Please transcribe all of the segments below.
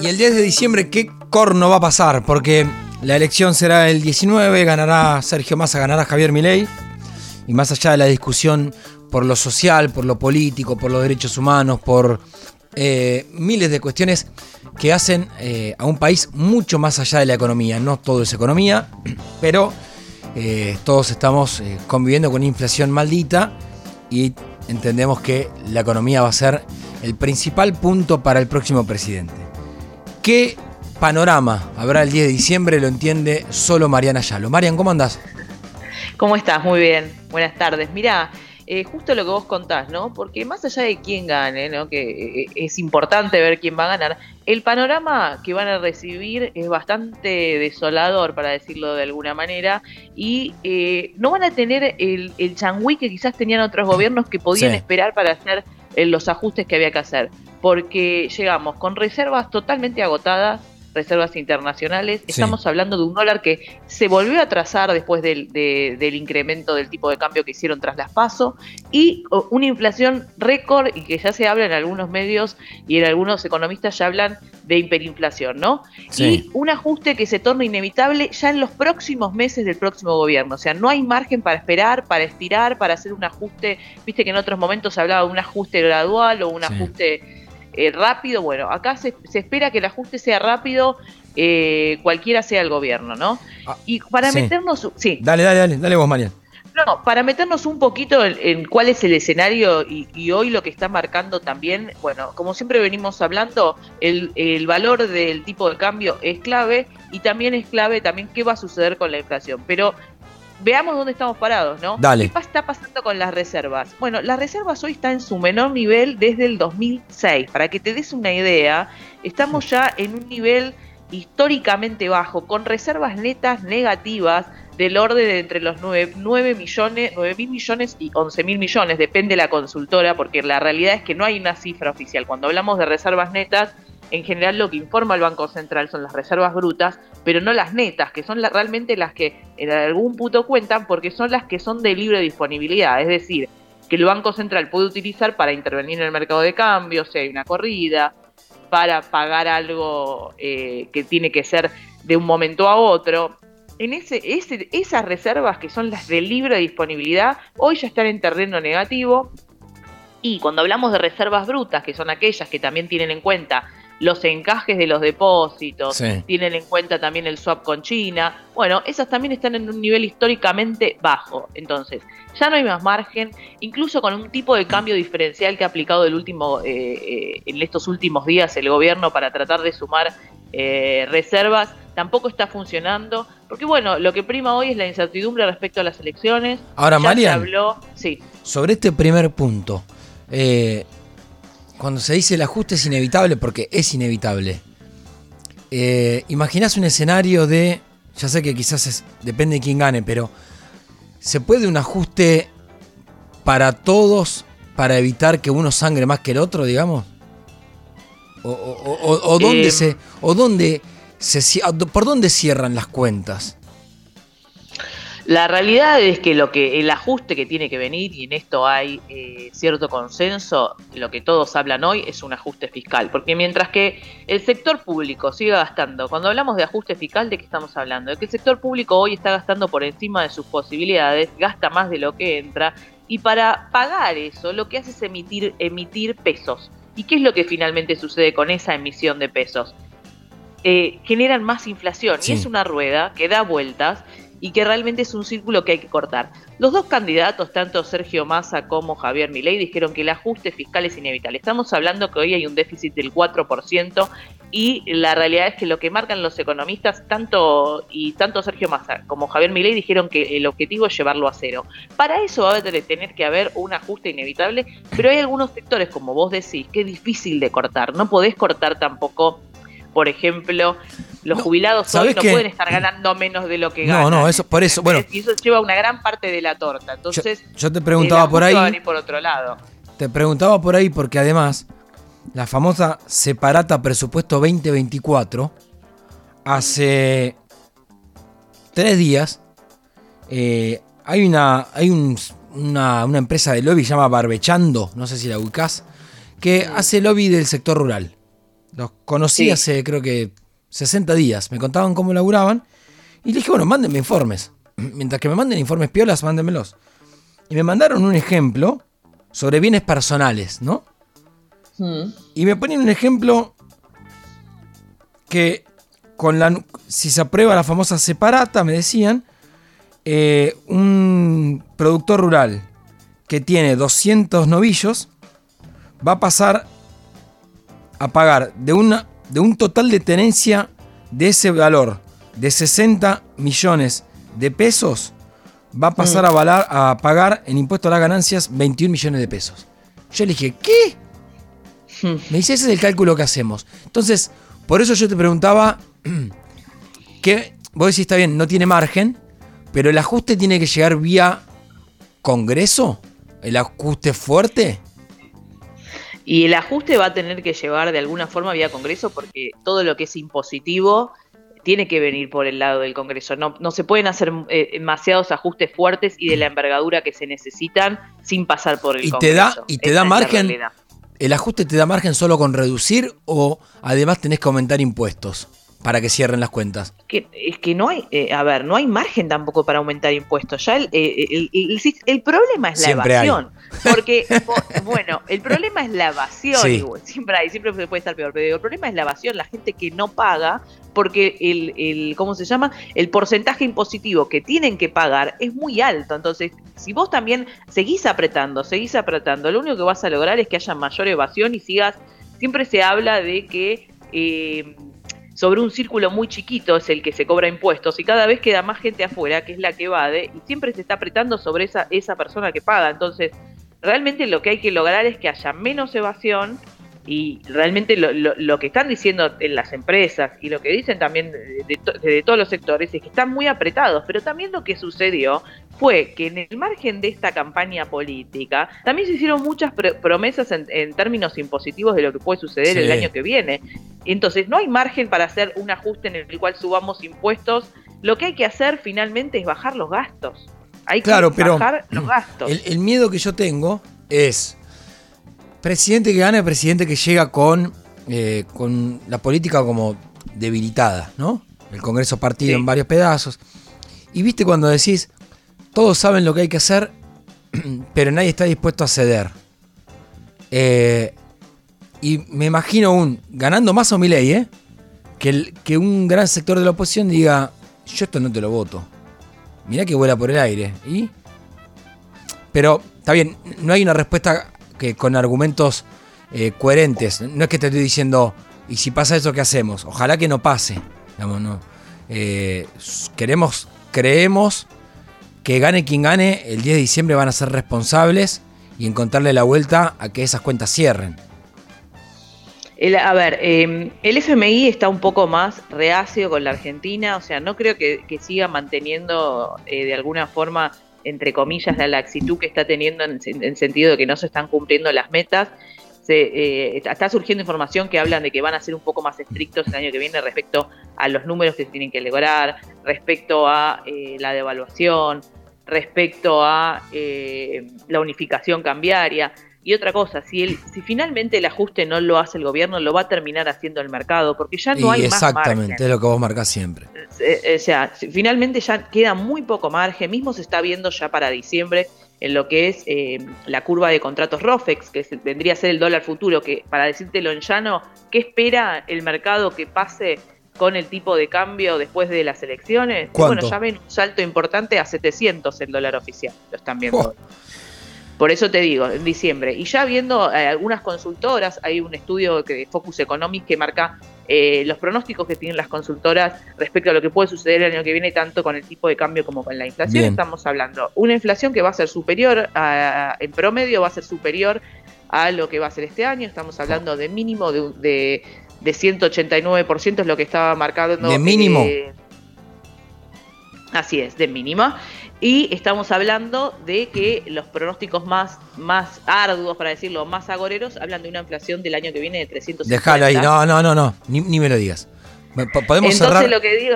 Y el 10 de diciembre, ¿qué corno va a pasar? Porque la elección será el 19, ganará Sergio Massa, ganará Javier Milei. Y más allá de la discusión por lo social, por lo político, por los derechos humanos, por eh, miles de cuestiones que hacen eh, a un país mucho más allá de la economía. No todo es economía, pero eh, todos estamos conviviendo con inflación maldita y entendemos que la economía va a ser el principal punto para el próximo presidente. ¿Qué panorama habrá el 10 de diciembre? Lo entiende solo Mariana Yalo. Marian, ¿cómo andás? ¿Cómo estás? Muy bien. Buenas tardes. Mirá, eh, justo lo que vos contás, ¿no? Porque más allá de quién gane, ¿no? Que eh, es importante ver quién va a ganar, el panorama que van a recibir es bastante desolador, para decirlo de alguna manera, y eh, no van a tener el, el changüí que quizás tenían otros gobiernos que podían esperar para hacer los ajustes que había que hacer. Porque llegamos con reservas totalmente agotadas, reservas internacionales. Estamos hablando de un dólar que se volvió a trazar después del, del, incremento del tipo de cambio que hicieron tras las PASO y una inflación récord y que ya se habla en algunos medios y en algunos economistas ya hablan de hiperinflación, ¿no? Y un ajuste que se torna inevitable ya en los próximos meses del próximo gobierno. O sea, no hay margen para esperar, para estirar, para hacer un ajuste. Viste que en otros momentos se hablaba de un ajuste gradual o un ajuste eh, rápido, bueno, acá se, espera que el ajuste sea rápido, eh, cualquiera sea el gobierno, ¿no? Ah, y para meternos... Sí. Dale, dale, dale, dale vos, María. No, para meternos un poquito en, cuál es el escenario y, hoy lo que está marcando también, bueno, como siempre venimos hablando, el, el, valor del tipo de cambio es clave y también es clave también qué va a suceder con la inflación. Pero veamos dónde estamos parados, ¿no? Dale. ¿Qué está pasando con las reservas? Bueno, las reservas hoy están en su menor nivel desde el 2006. Para que te des una idea, estamos ya en un nivel históricamente bajo, con reservas netas negativas del orden de entre los 9, 9 millones, 9 mil millones y 11 mil millones, depende de la consultora, porque la realidad es que no hay una cifra oficial. Cuando hablamos de reservas netas, en general lo que informa el Banco Central son las reservas brutas, pero no las netas, que son realmente las que en algún punto cuentan porque son las que son de libre disponibilidad, es decir, que el Banco Central puede utilizar para intervenir en el mercado de cambio, si hay una corrida, para pagar algo eh, que tiene que ser de un momento a otro. En ese, esas reservas que son las de libre disponibilidad, hoy ya están en terreno negativo. Y cuando hablamos de reservas brutas, que son aquellas que también tienen en cuenta los encajes de los depósitos, tienen en cuenta también el swap con China. Bueno, esas también están en un nivel históricamente bajo. Entonces, ya no hay más margen, incluso con un tipo de cambio diferencial que ha aplicado el último, eh, eh, en estos últimos días el gobierno para tratar de sumar eh, reservas, tampoco está funcionando. Porque bueno, lo que prima hoy es la incertidumbre respecto a las elecciones. Ahora, habló, sí. sobre este primer punto, eh, cuando se dice el ajuste es inevitable, porque es inevitable. Eh, imaginás un escenario de, ya sé que quizás depende de quién gane, pero ¿se puede un ajuste para todos para evitar que uno sangre más que el otro, digamos? ¿O, dónde eh, se, o dónde se, por dónde cierran las cuentas? La realidad es que lo que el ajuste que tiene que venir, y en esto hay eh, cierto consenso, lo que todos hablan hoy es un ajuste fiscal, porque mientras que el sector público siga gastando, cuando hablamos de ajuste fiscal, ¿de qué estamos hablando? De que el sector público hoy está gastando por encima de sus posibilidades, gasta más de lo que entra, y para pagar eso lo que hace es emitir, emitir pesos. ¿Y qué es lo que finalmente sucede con esa emisión de pesos? Eh, generan más inflación y es una rueda que da vueltas y que realmente es un círculo que hay que cortar. Los dos candidatos, tanto Sergio Massa como Javier Milei, dijeron que el ajuste fiscal es inevitable. Estamos hablando que hoy hay un déficit del 4% y la realidad es que lo que marcan los economistas, tanto y tanto Sergio Massa como Javier Milei dijeron que el objetivo es llevarlo a cero. Para eso va a tener que haber un ajuste inevitable, pero hay algunos sectores, como vos decís, que es difícil de cortar. No podés cortar tampoco por ejemplo, los jubilados hoy no pueden estar ganando menos de lo que ganan. No, no, eso por eso, bueno. Y eso lleva una gran parte de la torta. Entonces, yo, te preguntaba por ahí. por otro lado. Te preguntaba por ahí porque además la famosa separata presupuesto 2024 hace tres días eh, hay una hay una, una, empresa de lobby que se llama Barbechando, no sé si la ubicás, que hace lobby del sector rural Los conocí hace creo que 60 días. Me contaban cómo laburaban. Y le dije, bueno, mándenme informes. Mientras que me manden informes piolas, mándenmelos. Y me mandaron un ejemplo sobre bienes personales, ¿no? Mm. Y me ponen un ejemplo que con la, si se aprueba la famosa separata, me decían, eh, un productor rural que tiene 200 novillos va a pasar a pagar de, una, de un total de tenencia de ese valor de 60 millones de pesos, va a pasar mm. a, a pagar en impuesto a las ganancias 21 millones de pesos. Yo le dije, ¿qué? Me dice, ese es el cálculo que hacemos. Entonces, por eso yo te preguntaba, que vos decís, está bien, no tiene margen, pero el ajuste tiene que llegar vía Congreso, el ajuste fuerte. Y el ajuste va a tener que llevar de alguna forma vía Congreso porque todo lo que es impositivo tiene que venir por el lado del Congreso. No, no se pueden hacer eh, demasiados ajustes fuertes y de la envergadura que se necesitan sin pasar por el y Congreso. Te da, y te da margen. ¿El ajuste te da margen solo con reducir o además tenés que aumentar impuestos? Para que cierren las cuentas. Que, es que no hay, eh, a ver, no hay margen tampoco para aumentar impuestos. Ya el, eh, el, problema es la evasión. Porque, bueno, el problema es la evasión. siempre hay, siempre puede estar peor, pero el problema es la evasión, la gente que no paga, porque el, el, ¿cómo se llama? El porcentaje impositivo que tienen que pagar es muy alto. Entonces, si vos también seguís apretando, seguís apretando, lo único que vas a lograr es que haya mayor evasión y sigas, siempre se habla de que... Eh, sobre un círculo muy chiquito es el que se cobra impuestos y cada vez queda más gente afuera, que es la que evade, y siempre se está apretando sobre esa, esa persona que paga. Entonces, realmente lo que hay que lograr es que haya menos evasión y realmente lo, que están diciendo en las empresas y lo que dicen también de, todos los sectores es que están muy apretados, pero también lo que sucedió fue que en el margen de esta campaña política también se hicieron muchas promesas en, términos impositivos de lo que puede suceder el año que viene. Entonces no hay margen para hacer un ajuste en el cual subamos impuestos. Lo que hay que hacer finalmente es bajar los gastos. Hay que bajar los gastos. el miedo que yo tengo es presidente que gana, presidente que llega con, eh, con la política como debilitada, ¿no? El Congreso partido en varios pedazos. Y viste cuando decís, todos saben lo que hay que hacer, pero nadie está dispuesto a ceder. Eh, y me imagino un, ganando más o mi ley, ¿eh? Que, un gran sector de la oposición diga, yo esto no te lo voto. Mirá que vuela por el aire. ¿Y? Pero, está bien, no hay una respuesta que con argumentos eh, coherentes. No es que te estoy diciendo, ¿y si pasa eso, qué hacemos? Ojalá que no pase. no. Eh, queremos, creemos que gane quien gane, el 10 de diciembre van a ser responsables y encontrarle la vuelta a que esas cuentas cierren. A ver, em, el FMI está un poco más reacio con la Argentina, o sea, no creo que, siga manteniendo eh, de alguna forma entre comillas, la laxitud que está teniendo en, en sentido de que no se están cumpliendo las metas. Se, eh, está surgiendo información que hablan de que van a ser un poco más estrictos el año que viene respecto a los números que se tienen que lograr, respecto a eh, la devaluación, respecto a eh, la unificación cambiaria. Y otra cosa, si, el, si finalmente el ajuste no lo hace el gobierno, lo va a terminar haciendo el mercado, porque ya no hay más Exactamente, es lo que vos marcás siempre. Eh, eh, o sea, finalmente ya queda muy poco margen, mismo se está viendo ya para diciembre en lo que es eh, la curva de contratos ROFEX, que vendría a ser el dólar futuro, que para decírtelo en llano, ¿qué espera el mercado que pase con el tipo de cambio después de las elecciones? Bueno, ya ven un salto importante a 700 el dólar oficial, lo están viendo. Por eso te digo, en diciembre. Y ya viendo eh, algunas consultoras, hay un estudio de Focus Economics que marca eh, los pronósticos que tienen las consultoras respecto a lo que puede suceder el año que viene, tanto con el tipo de cambio como con la inflación. Estamos hablando una inflación que va a ser superior, a, en promedio va a ser superior a lo que va a ser este año. Estamos hablando de mínimo de, de, de 189%, es lo que estaba marcado. ¿De mínimo? Eh, así es, de mínima. Y estamos hablando de que los pronósticos más, más arduos, para decirlo, más agoreros, hablan de una inflación del año que viene de 350. Déjalo ahí, no, no, no, no, ni, me lo digas. Podemos cerrar,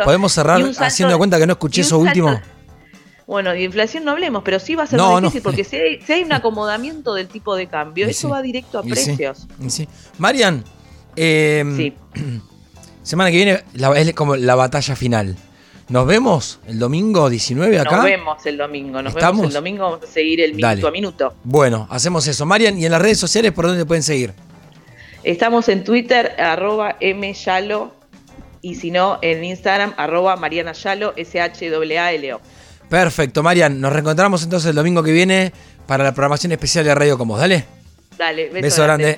podemos cerrar haciendo cuenta que no escuché eso último. Bueno, de inflación no hablemos, pero sí va a ser difícil porque si hay, un acomodamiento del tipo de cambio, eso va directo a precios. Sí, Marian, Sí. Semana que viene la- es como la batalla final. Nos vemos el domingo 19 acá. Nos vemos el domingo. Nos ¿Estamos? vemos el domingo. Vamos a seguir el minuto Dale. a minuto. Bueno, hacemos eso. Marian, ¿y en las redes sociales por dónde te pueden seguir? Estamos en Twitter, arroba myalo. Y si no, en Instagram, arroba Mariana Yalo, S-H-A-L-O. Perfecto, Marian. Nos reencontramos entonces el domingo que viene para la programación especial de Radio Como. Dale. Dale, beso, Beso grande.